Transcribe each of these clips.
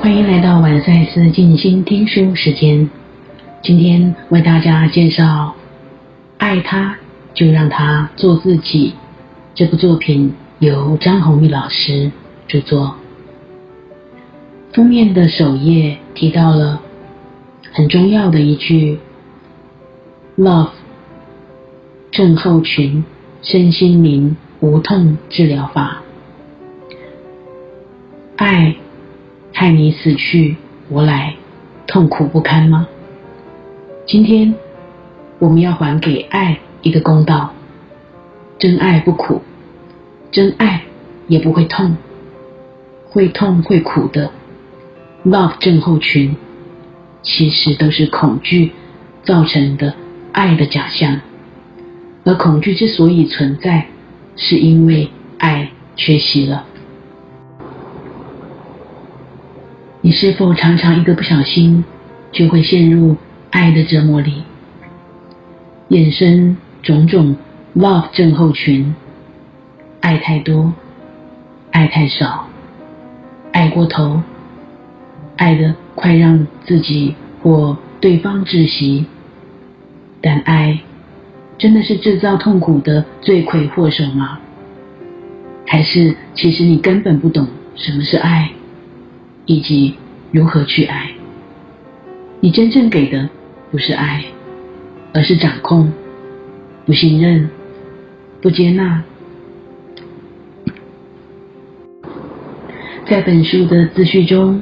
欢迎来到晚赛斯静心听书时间。今天为大家介绍《爱他就让他做自己》这部作品，由张宏玉老师著作。封面的首页提到了很重要的一句：“Love 症候群身心灵无痛治疗法。”爱害你死去活来，痛苦不堪吗？今天我们要还给爱一个公道。真爱不苦，真爱也不会痛，会痛会苦的。Love 症候群其实都是恐惧造成的爱的假象，而恐惧之所以存在，是因为爱缺席了。你是否常常一个不小心就会陷入爱的折磨里，衍生种种 love 症候群？爱太多，爱太少，爱过头，爱的快让自己或对方窒息。但爱真的是制造痛苦的罪魁祸首吗？还是其实你根本不懂什么是爱？以及如何去爱，你真正给的不是爱，而是掌控、不信任、不接纳。在本书的自序中，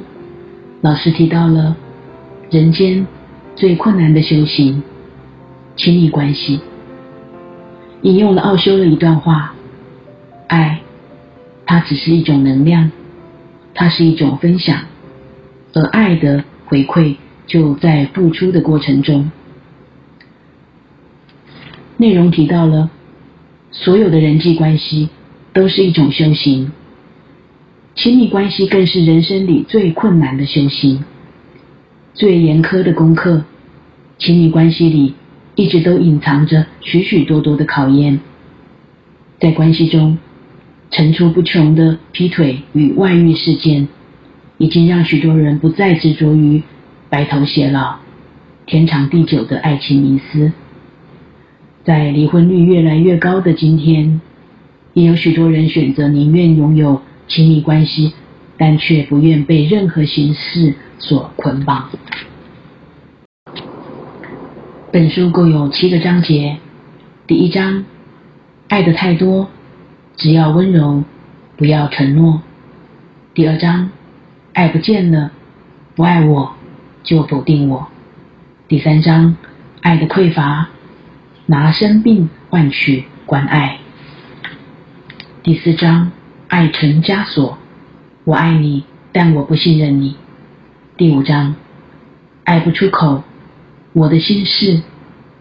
老师提到了人间最困难的修行——亲密关系，引用了奥修的一段话：“爱，它只是一种能量。”它是一种分享，而爱的回馈就在付出的过程中。内容提到了，所有的人际关系都是一种修行，亲密关系更是人生里最困难的修行，最严苛的功课。亲密关系里一直都隐藏着许许多多的考验，在关系中。层出不穷的劈腿与外遇事件，已经让许多人不再执着于白头偕老、天长地久的爱情迷思。在离婚率越来越高的今天，也有许多人选择宁愿拥有亲密关系，但却不愿被任何形式所捆绑。本书共有七个章节，第一章：爱的太多。只要温柔，不要承诺。第二章，爱不见了，不爱我就否定我。第三章，爱的匮乏，拿生病换取关爱。第四章，爱成枷锁，我爱你，但我不信任你。第五章，爱不出口，我的心事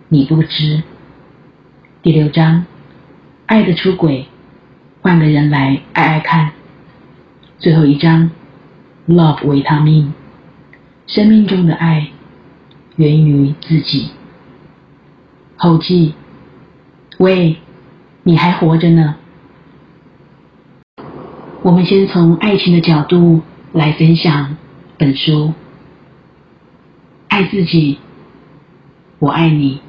你不知。第六章，爱的出轨。换个人来爱爱看。最后一章，Love 维他命，生命中的爱源于自己。后记，喂，你还活着呢。我们先从爱情的角度来分享本书。爱自己，我爱你，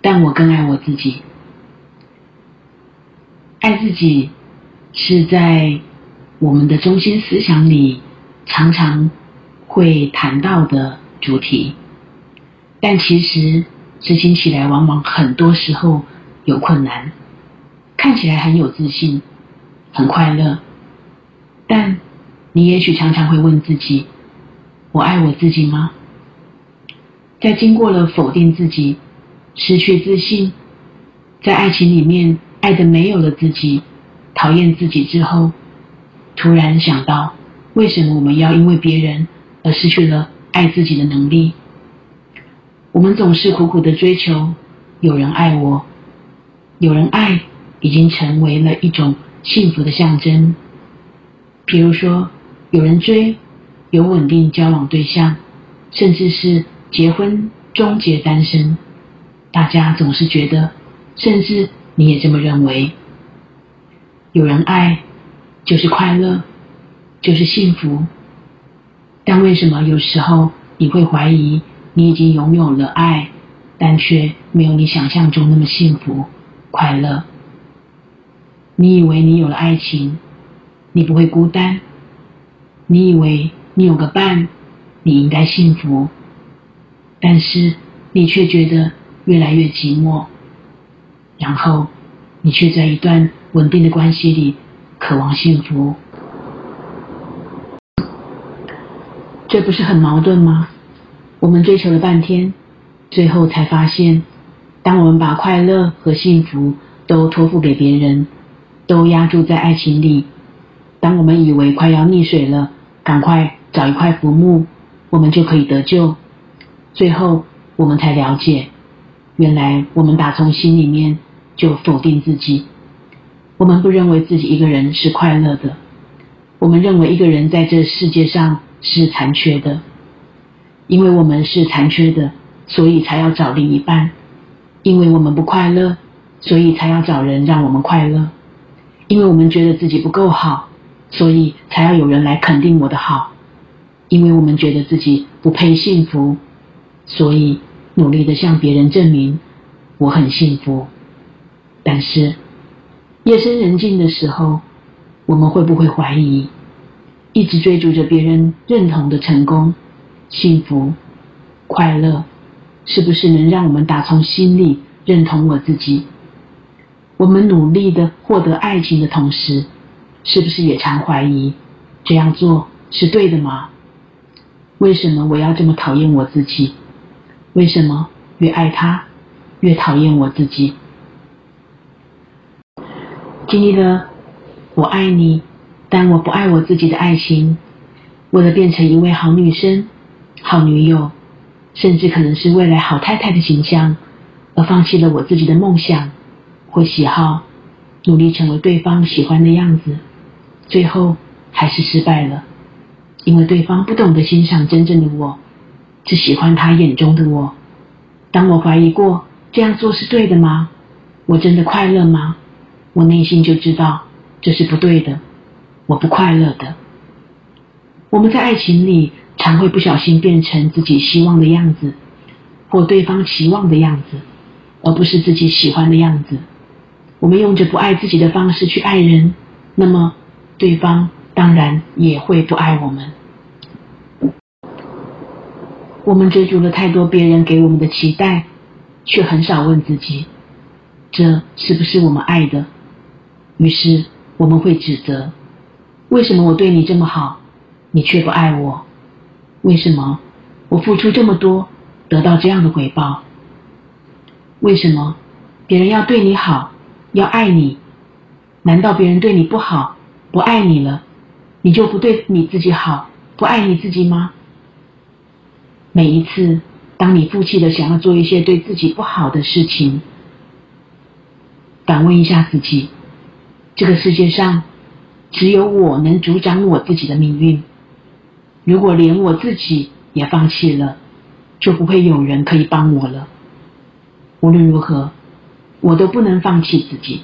但我更爱我自己。爱自己是在我们的中心思想里常常会谈到的主题，但其实执行起来往往很多时候有困难。看起来很有自信，很快乐，但你也许常常会问自己：我爱我自己吗？在经过了否定自己、失去自信，在爱情里面。爱的没有了自己，讨厌自己之后，突然想到，为什么我们要因为别人而失去了爱自己的能力？我们总是苦苦的追求有人爱我，有人爱已经成为了一种幸福的象征。比如说，有人追，有稳定交往对象，甚至是结婚终结单身，大家总是觉得，甚至。你也这么认为？有人爱，就是快乐，就是幸福。但为什么有时候你会怀疑你已经拥有了爱，但却没有你想象中那么幸福快乐？你以为你有了爱情，你不会孤单；你以为你有个伴，你应该幸福，但是你却觉得越来越寂寞。然后，你却在一段稳定的关系里渴望幸福。这不是很矛盾吗？我们追求了半天，最后才发现，当我们把快乐和幸福都托付给别人，都压住在爱情里，当我们以为快要溺水了，赶快找一块浮木，我们就可以得救。最后，我们才了解，原来我们打从心里面就否定自己。我们不认为自己一个人是快乐的，我们认为一个人在这世界上。是残缺的，因为我们是残缺的，所以才要找另一半；因为我们不快乐，所以才要找人让我们快乐；因为我们觉得自己不够好，所以才要有人来肯定我的好；因为我们觉得自己不配幸福，所以努力的向别人证明我很幸福。但是夜深人静的时候，我们会不会怀疑？一直追逐着别人认同的成功、幸福、快乐，是不是能让我们打从心里认同我自己？我们努力的获得爱情的同时，是不是也常怀疑这样做是对的吗？为什么我要这么讨厌我自己？为什么越爱他，越讨厌我自己？经历了我爱你。但我不爱我自己的爱情，为了变成一位好女生、好女友，甚至可能是未来好太太的形象，而放弃了我自己的梦想或喜好，努力成为对方喜欢的样子，最后还是失败了，因为对方不懂得欣赏真正的我，只喜欢他眼中的我。当我怀疑过这样做是对的吗？我真的快乐吗？我内心就知道这是不对的。我不快乐的。我们在爱情里常会不小心变成自己希望的样子，或对方期望的样子，而不是自己喜欢的样子。我们用着不爱自己的方式去爱人，那么对方当然也会不爱我们。我们追逐了太多别人给我们的期待，却很少问自己，这是不是我们爱的？于是我们会指责。为什么我对你这么好，你却不爱我？为什么我付出这么多，得到这样的回报？为什么别人要对你好，要爱你？难道别人对你不好，不爱你了，你就不对你自己好，不爱你自己吗？每一次，当你负气的想要做一些对自己不好的事情，反问一下自己：这个世界上。只有我能主掌我自己的命运。如果连我自己也放弃了，就不会有人可以帮我了。无论如何，我都不能放弃自己。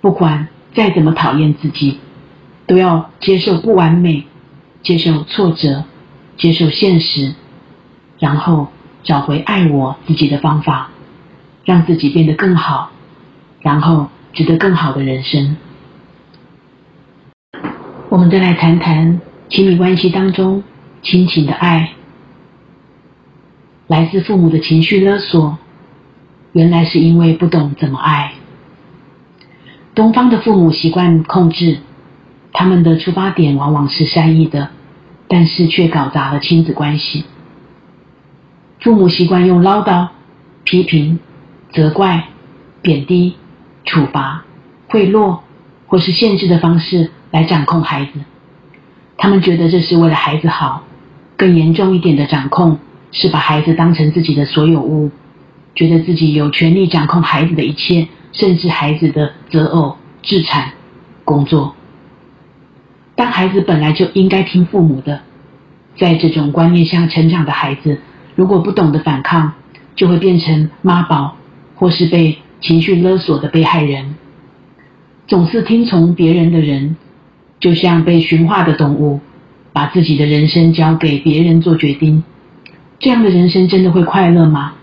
不管再怎么讨厌自己，都要接受不完美，接受挫折，接受现实，然后找回爱我自己的方法，让自己变得更好，然后值得更好的人生。我们再来谈谈亲密关系当中亲情的爱，来自父母的情绪勒索，原来是因为不懂怎么爱。东方的父母习惯控制，他们的出发点往往是善意的，但是却搞砸了亲子关系。父母习惯用唠叨、批评、责怪、贬低、处罚、贿赂或是限制的方式。来掌控孩子，他们觉得这是为了孩子好。更严重一点的掌控是把孩子当成自己的所有物，觉得自己有权利掌控孩子的一切，甚至孩子的择偶、置产、工作。当孩子本来就应该听父母的，在这种观念下成长的孩子，如果不懂得反抗，就会变成妈宝，或是被情绪勒索的被害人。总是听从别人的人。就像被驯化的动物，把自己的人生交给别人做决定，这样的人生真的会快乐吗？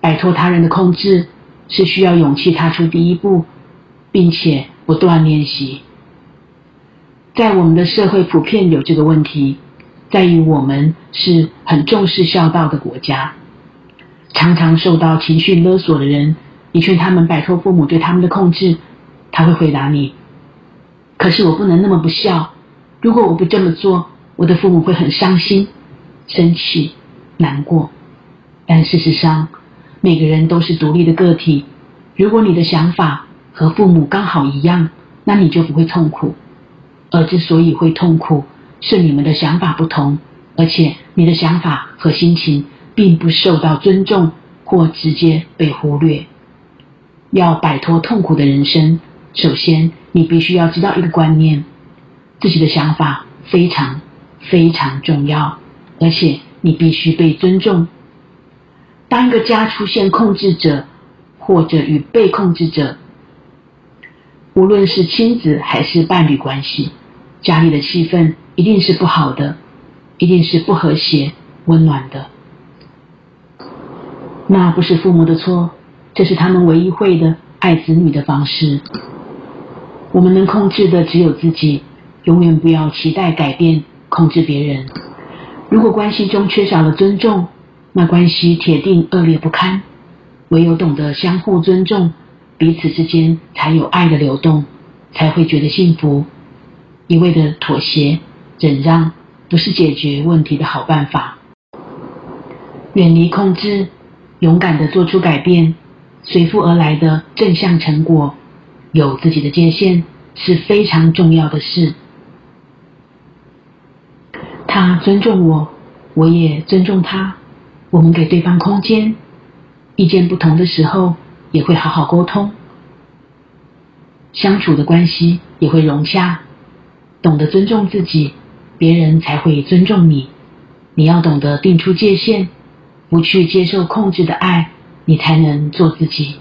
摆脱他人的控制是需要勇气踏出第一步，并且不断练习。在我们的社会普遍有这个问题，在于我们是很重视孝道的国家，常常受到情绪勒索的人，你劝他们摆脱父母对他们的控制，他会回答你：“可是我不能那么不孝。”如果我不这么做，我的父母会很伤心、生气、难过。但事实上，每个人都是独立的个体。如果你的想法和父母刚好一样，那你就不会痛苦。而之所以会痛苦，是你们的想法不同，而且你的想法和心情并不受到尊重，或直接被忽略。要摆脱痛苦的人生，首先你必须要知道一个观念。自己的想法非常非常重要，而且你必须被尊重。当一个家出现控制者或者与被控制者，无论是亲子还是伴侣关系，家里的气氛一定是不好的，一定是不和谐、温暖的。那不是父母的错，这是他们唯一会的爱子女的方式。我们能控制的只有自己。永远不要期待改变、控制别人。如果关系中缺少了尊重，那关系铁定恶劣不堪。唯有懂得相互尊重，彼此之间才有爱的流动，才会觉得幸福。一味的妥协、忍让，不是解决问题的好办法。远离控制，勇敢的做出改变，随附而来的正向成果，有自己的界限是非常重要的事。他尊重我，我也尊重他。我们给对方空间，意见不同的时候也会好好沟通，相处的关系也会融洽。懂得尊重自己，别人才会尊重你。你要懂得定出界限，不去接受控制的爱，你才能做自己。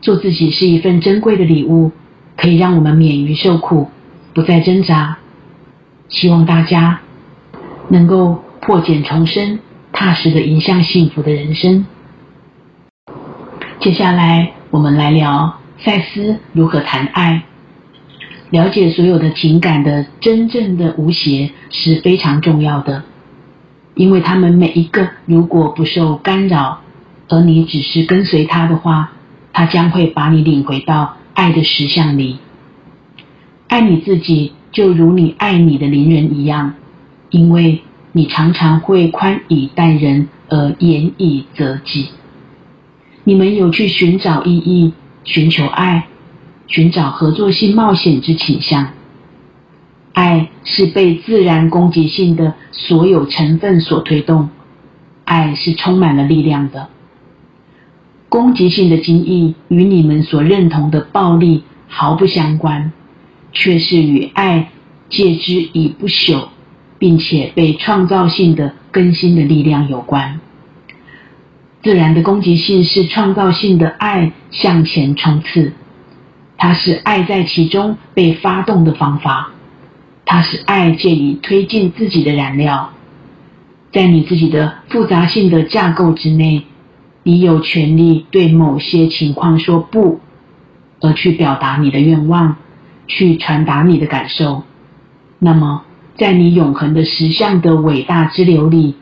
做自己是一份珍贵的礼物，可以让我们免于受苦，不再挣扎。希望大家。能够破茧重生，踏实的迎向幸福的人生。接下来，我们来聊赛斯如何谈爱。了解所有的情感的真正的无邪是非常重要的，因为他们每一个如果不受干扰，而你只是跟随他的话，他将会把你领回到爱的实相里。爱你自己，就如你爱你的邻人一样。因为你常常会宽以待人而严以责己，你们有去寻找意义、寻求爱、寻找合作性冒险之倾向。爱是被自然攻击性的所有成分所推动，爱是充满了力量的。攻击性的经义与你们所认同的暴力毫不相关，却是与爱借之以不朽。并且被创造性的更新的力量有关。自然的攻击性是创造性的爱向前冲刺，它是爱在其中被发动的方法，它是爱借以推进自己的燃料。在你自己的复杂性的架构之内，你有权利对某些情况说不，而去表达你的愿望，去传达你的感受。那么。在你永恒的实相的伟大之流里，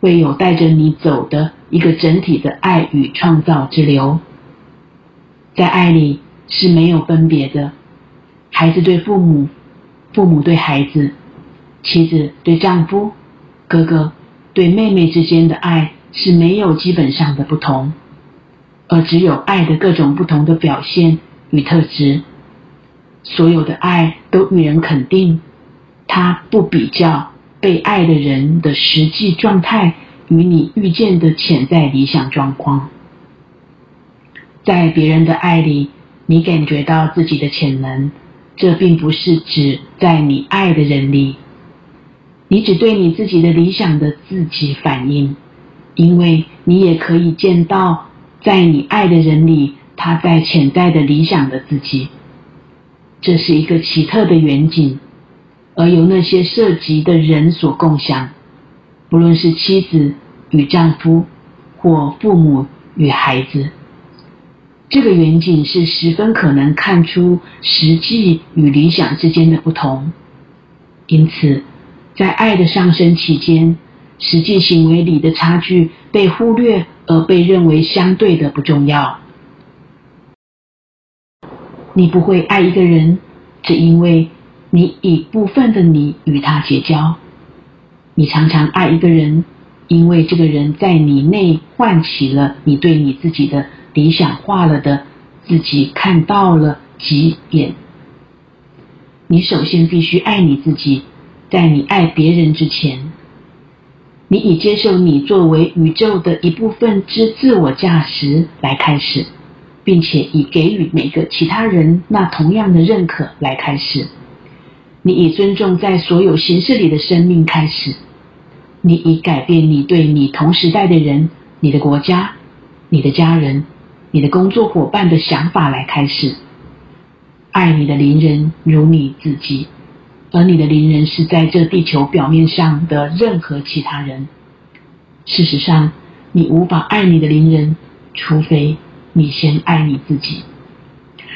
会有带着你走的一个整体的爱与创造之流。在爱里是没有分别的，孩子对父母，父母对孩子，妻子对丈夫，哥哥对妹妹之间的爱是没有基本上的不同，而只有爱的各种不同的表现与特质。所有的爱都予人肯定。他不比较被爱的人的实际状态与你遇见的潜在理想状况，在别人的爱里，你感觉到自己的潜能，这并不是指在你爱的人里，你只对你自己的理想的自己反应，因为你也可以见到在你爱的人里，他在潜在的理想的自己，这是一个奇特的远景。而由那些涉及的人所共享，不论是妻子与丈夫，或父母与孩子。这个远景是十分可能看出实际与理想之间的不同。因此，在爱的上升期间，实际行为里的差距被忽略，而被认为相对的不重要。你不会爱一个人，只因为你以部分的你与他结交；你常常爱一个人，因为这个人在你内唤起了你对你自己的理想化了的自己看到了几点。你首先必须爱你自己，在你爱别人之前，你以接受你作为宇宙的一部分之自我价值来开始。并且以给予每个其他人那同样的认可来开始，你以尊重在所有形式里的生命开始，你以改变你对你同时代的人、你的国家、你的家人、你的工作伙伴的想法来开始，爱你的邻人如你自己，而你的邻人是在这地球表面上的任何其他人。事实上，你无法爱你的邻人，除非。你先爱你自己。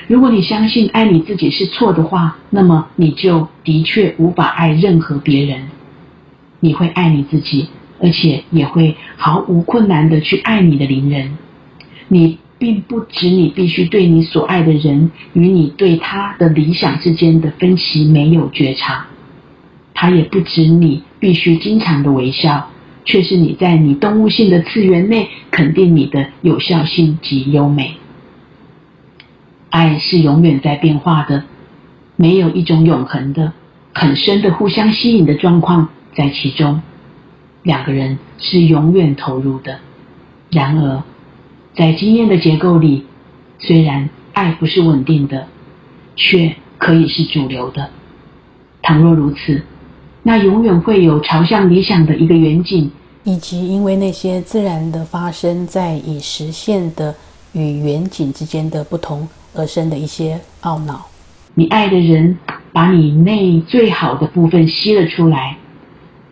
如果你相信爱你自己是错的话，那么你就的确无法爱任何别人。你会爱你自己，而且也会毫无困难的去爱你的邻人。你并不指你必须对你所爱的人与你对他的理想之间的分歧没有觉察。他也不指你必须经常的微笑。却是你在你动物性的次元内肯定你的有效性及优美。爱是永远在变化的，没有一种永恒的、很深的互相吸引的状况在其中。两个人是永远投入的。然而，在经验的结构里，虽然爱不是稳定的，却可以是主流的。倘若如此，那永远会有朝向理想的一个远景。以及因为那些自然的发生在已实现的与远景之间的不同而生的一些懊恼。你爱的人把你内最好的部分吸了出来，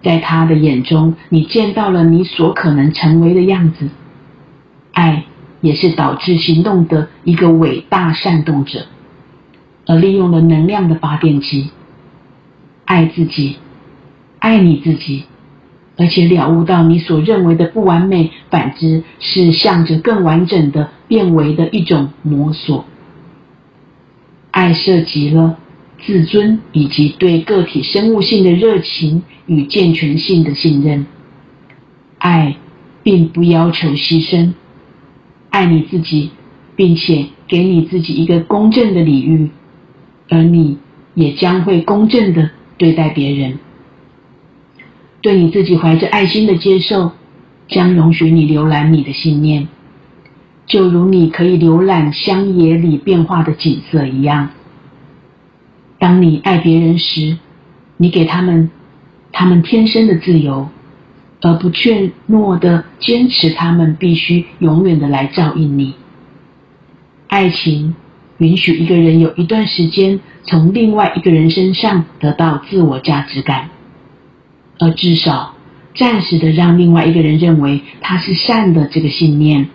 在他的眼中，你见到了你所可能成为的样子。爱也是导致行动的一个伟大煽动者，而利用了能量的发电机。爱自己，爱你自己。而且了悟到你所认为的不完美，反之是向着更完整的变为的一种摸索。爱涉及了自尊以及对个体生物性的热情与健全性的信任。爱并不要求牺牲，爱你自己，并且给你自己一个公正的礼遇，而你也将会公正的对待别人。对你自己怀着爱心的接受，将容许你浏览你的信念，就如你可以浏览乡野里变化的景色一样。当你爱别人时，你给他们他们天生的自由，而不怯懦的坚持他们必须永远的来照应你。爱情允许一个人有一段时间从另外一个人身上得到自我价值感。而至少暂时的让另外一个人认为他是善的这个信念，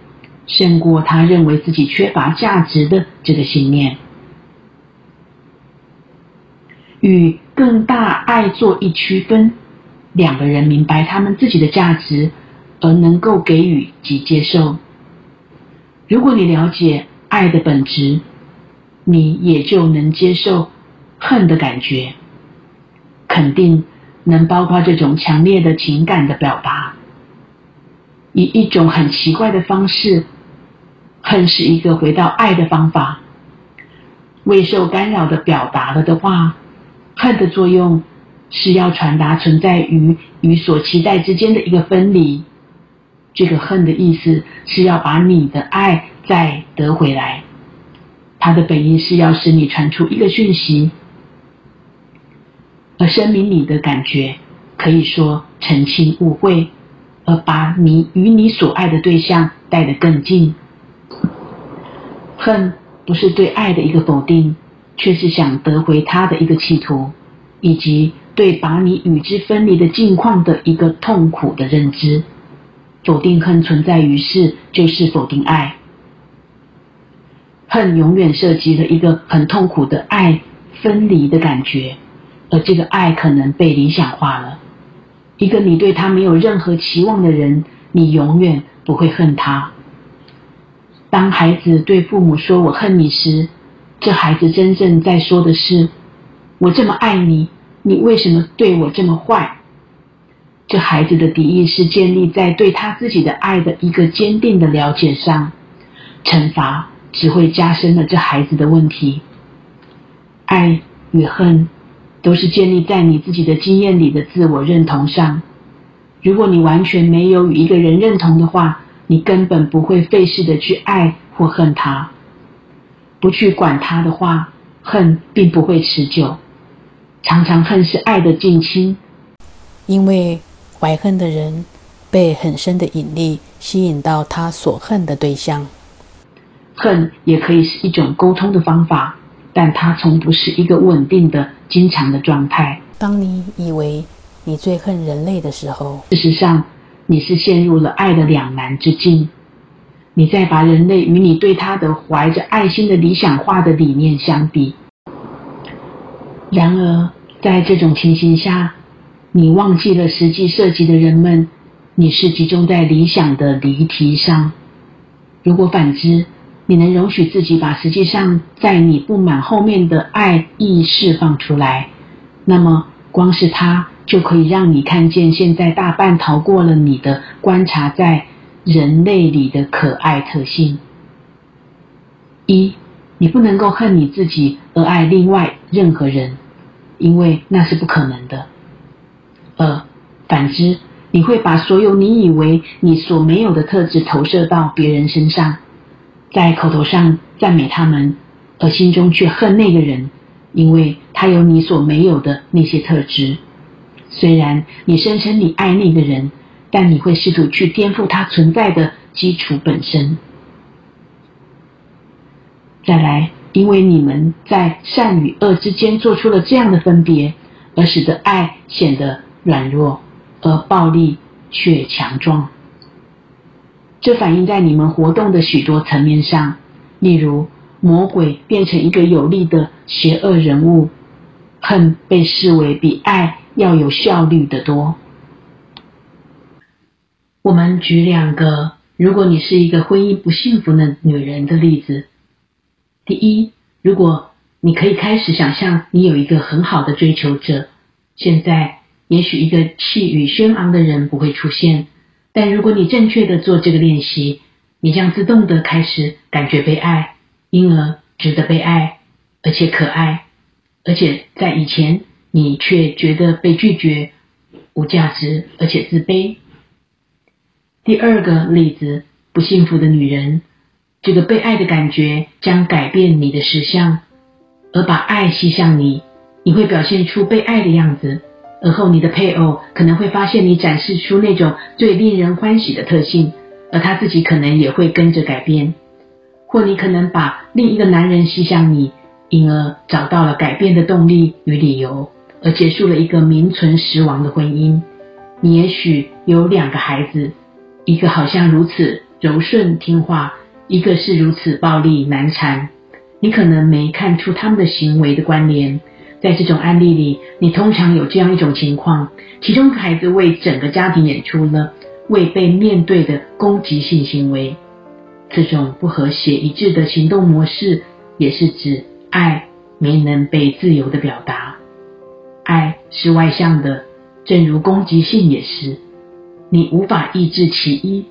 胜过他认为自己缺乏价值的这个信念。与更大爱做一区分，两个人明白他们自己的价值，而能够给予及接受。如果你了解爱的本质，你也就能接受恨的感觉，肯定。能包括这种强烈的情感的表达，以一种很奇怪的方式，恨是一个回到爱的方法。未受干扰的表达了的话，恨的作用是要传达存在于与所期待之间的一个分离。这个恨的意思是要把你的爱再得回来，它的本意是要使你传出一个讯息。而声明你的感觉，可以说澄清误会，而把你与你所爱的对象带得更近。恨不是对爱的一个否定，却是想得回他的一个企图，以及对把你与之分离的境况的一个痛苦的认知。否定恨存在于世，就是否定爱。恨永远涉及了一个很痛苦的爱分离的感觉，而这个爱可能被理想化了。一个你对他没有任何期望的人，你永远不会恨他。当孩子对父母说“我恨你”时，这孩子真正在说的是：“我这么爱你，你为什么对我这么坏？”这孩子的敌意是建立在对他自己的爱的一个坚定的了解上，惩罚只会加深了这孩子的问题。爱与恨都是建立在你自己的经验里的自我认同上。如果你完全没有与一个人认同的话，你根本不会费事的去爱或恨他。不去管他的话，恨并不会持久。常常恨是爱的近亲，因为。怀恨的人被很深的引力吸引到他所恨的对象。恨也可以是一种沟通的方法，但它从不是一个稳定的、经常的状态。当你以为你最恨人类的时候，事实上你是陷入了爱的两难之境。你在把人类与你对他的怀着爱心的理想化的理念相比。然而，在这种情形下。你忘记了实际涉及的人们，你是集中在理想的离题上。如果反之，你能容许自己把实际上在你不满后面的爱意释放出来，那么光是它就可以让你看见现在大半逃过了你的观察在人类里的可爱特性。一，你不能够恨你自己而爱另外任何人，因为那是不可能的。二，反之，你会把所有你以为你所没有的特质投射到别人身上，在口头上赞美他们，而心中却恨那个人，因为他有你所没有的那些特质。虽然你声称你爱那个人，但你会试图去颠覆他存在的基础本身。再来，因为你们在善与恶之间做出了这样的分别，而使得爱显得。软弱，而暴力却强壮。这反映在你们活动的许多层面上，例如魔鬼变成一个有力的邪恶人物，恨被视为比爱要有效率的多。我们举两个，如果你是一个婚姻不幸福的女人的例子。第一，如果你可以开始想象你有一个很好的追求者，现在。也许一个气宇轩昂的人不会出现，但如果你正确的做这个练习，你将自动的开始感觉被爱，因而值得被爱，而且可爱，而且在以前你却觉得被拒绝、无价值，而且自卑。第二个例子，不幸福的女人，这个被爱的感觉将改变你的实相，而把爱吸向你，你会表现出被爱的样子。而后，你的配偶可能会发现你展示出那种最令人欢喜的特性，而他自己可能也会跟着改变。或你可能把另一个男人吸向你，因而找到了改变的动力与理由，而结束了一个名存实亡的婚姻。你也许有两个孩子，一个好像如此柔顺听话，一个是如此暴力难缠。你可能没看出他们的行为的关联。在这种案例里，你通常有这样一种情况：其中孩子为整个家庭演出了未被面对的攻击性行为。这种不和谐一致的行动模式，也是指爱没能被自由的表达。爱是外向的，正如攻击性也是。你无法抑制其一，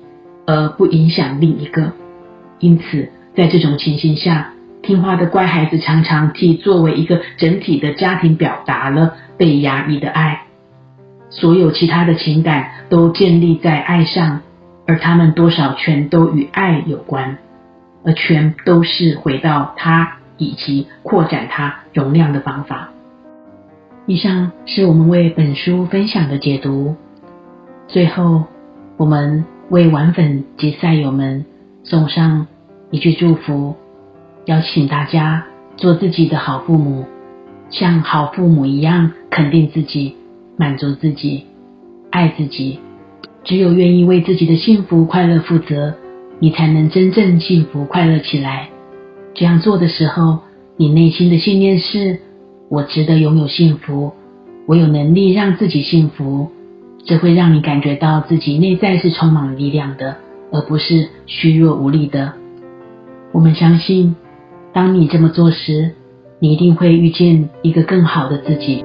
而不影响另一个。因此，在这种情形下。听话的乖孩子常常替作为一个整体的家庭表达了被压抑的爱，所有其他的情感都建立在爱上，而他们多少全都与爱有关，而全都是回到它以及扩展它容量的方法。以上是我们为本书分享的解读。最后，我们为玩粉及赛友们送上一句祝福。邀请大家做自己的好父母，像好父母一样肯定自己、满足自己、爱自己。只有愿意为自己的幸福快乐负责，你才能真正幸福快乐起来。这样做的时候，你内心的信念是：我值得拥有幸福，我有能力让自己幸福。这会让你感觉到自己内在是充满力量的，而不是虚弱无力的。我们相信，当你这么做时，你一定会遇见一个更好的自己。